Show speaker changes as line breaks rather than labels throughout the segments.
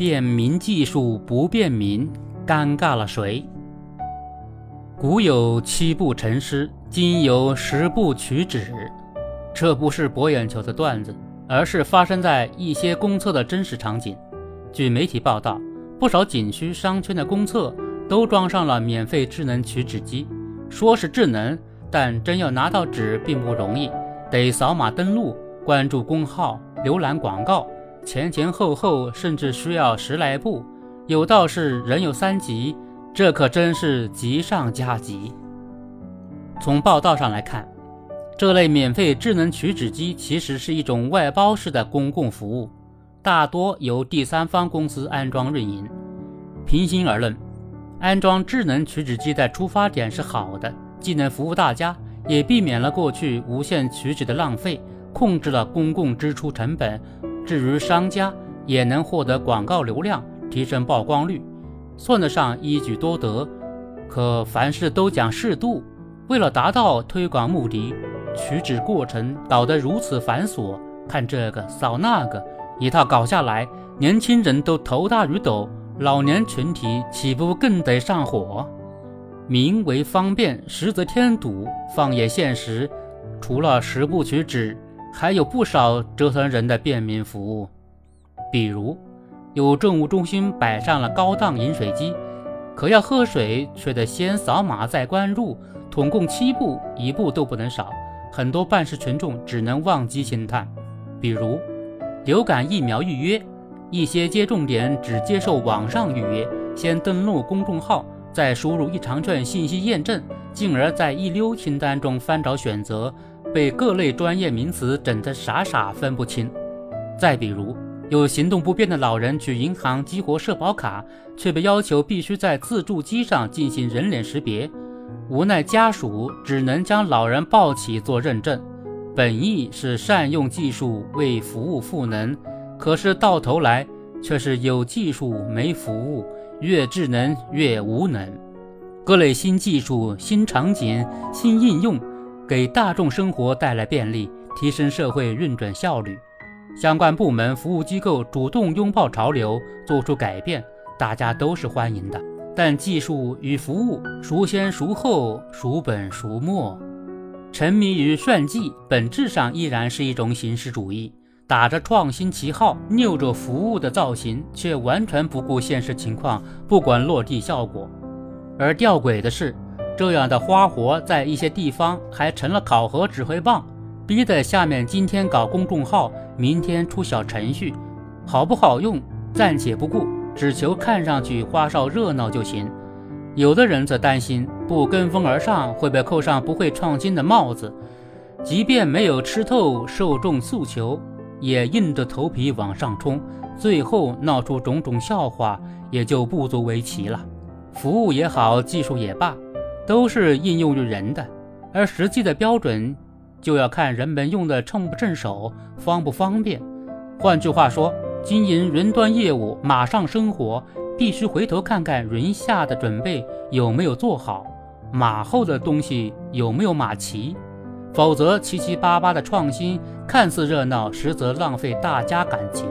便民技术不便民，尴尬了谁？古有七步成诗，今有十步取纸。这不是博眼球的段子，而是发生在一些公厕的真实场景。据媒体报道，不少景区商圈的公厕都装上了免费智能取纸机。说是智能，但真要拿到纸并不容易，得扫码登录、关注公号、浏览广告，前前后后甚至需要十来步。有道是人有三急，这可真是急上加急。从报道上来看。这类免费智能取纸机其实是一种外包式的公共服务，大多由第三方公司安装运营。平心而论，安装智能取纸机的出发点是好的，既能服务大家，也避免了过去无限取纸的浪费，控制了公共支出成本。至于商家，也能获得广告流量，提升曝光率，算得上一举多得。可凡事都讲适度，为了达到推广目的。取纸过程搞得如此繁琐，看这个扫那个，一套搞下来，年轻人都头大如斗，老年群体岂不更得上火？名为方便，实则添堵。放眼现实，除了十步取纸，还有不少折腾人的便民服务。比如，有政务中心摆上了高档饮水机，可要喝水却得先扫码再关入，统共七步，一步都不能少。很多办事群众只能望机兴叹，比如流感疫苗预约，一些接种点只接受网上预约，先登录公众号，再输入一长串信息验证，进而，在一溜清单中翻找选择，被各类专业名词整得傻傻分不清。再比如，有行动不便的老人去银行激活社保卡，却被要求必须在自助机上进行人脸识别。无奈家属只能将老人抱起做认证，本意是善用技术为服务赋能，可是到头来却是有技术没服务，越智能越无能。各类新技术、新场景、新应用，给大众生活带来便利，提升社会运转效率。相关部门、服务机构主动拥抱潮流，做出改变，大家都是欢迎的。但技术与服务孰先孰后，孰本孰末？沉迷于炫技，本质上依然是一种形式主义，打着创新旗号，拗着服务的造型，却完全不顾现实情况，不管落地效果。而吊诡的是，这样的花活在一些地方还成了考核指挥棒，逼得下面今天搞公众号，明天出小程序，好不好用暂且不顾。只求看上去花哨热闹就行，有的人则担心不跟风而上会被扣上不会创新的帽子，即便没有吃透受众诉求，也硬着头皮往上冲，最后闹出种种笑话，也就不足为奇了。服务也好，技术也罢，都是应用于人的，而实际的标准就要看人们用的称不称手，方不方便。换句话说。经营云端业务，马上生活，必须回头看看云下的准备有没有做好，马后的东西有没有马齐，否则七七八八的创新看似热闹，实则浪费大家感情，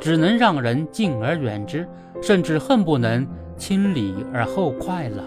只能让人敬而远之，甚至恨不能亲理而后快了。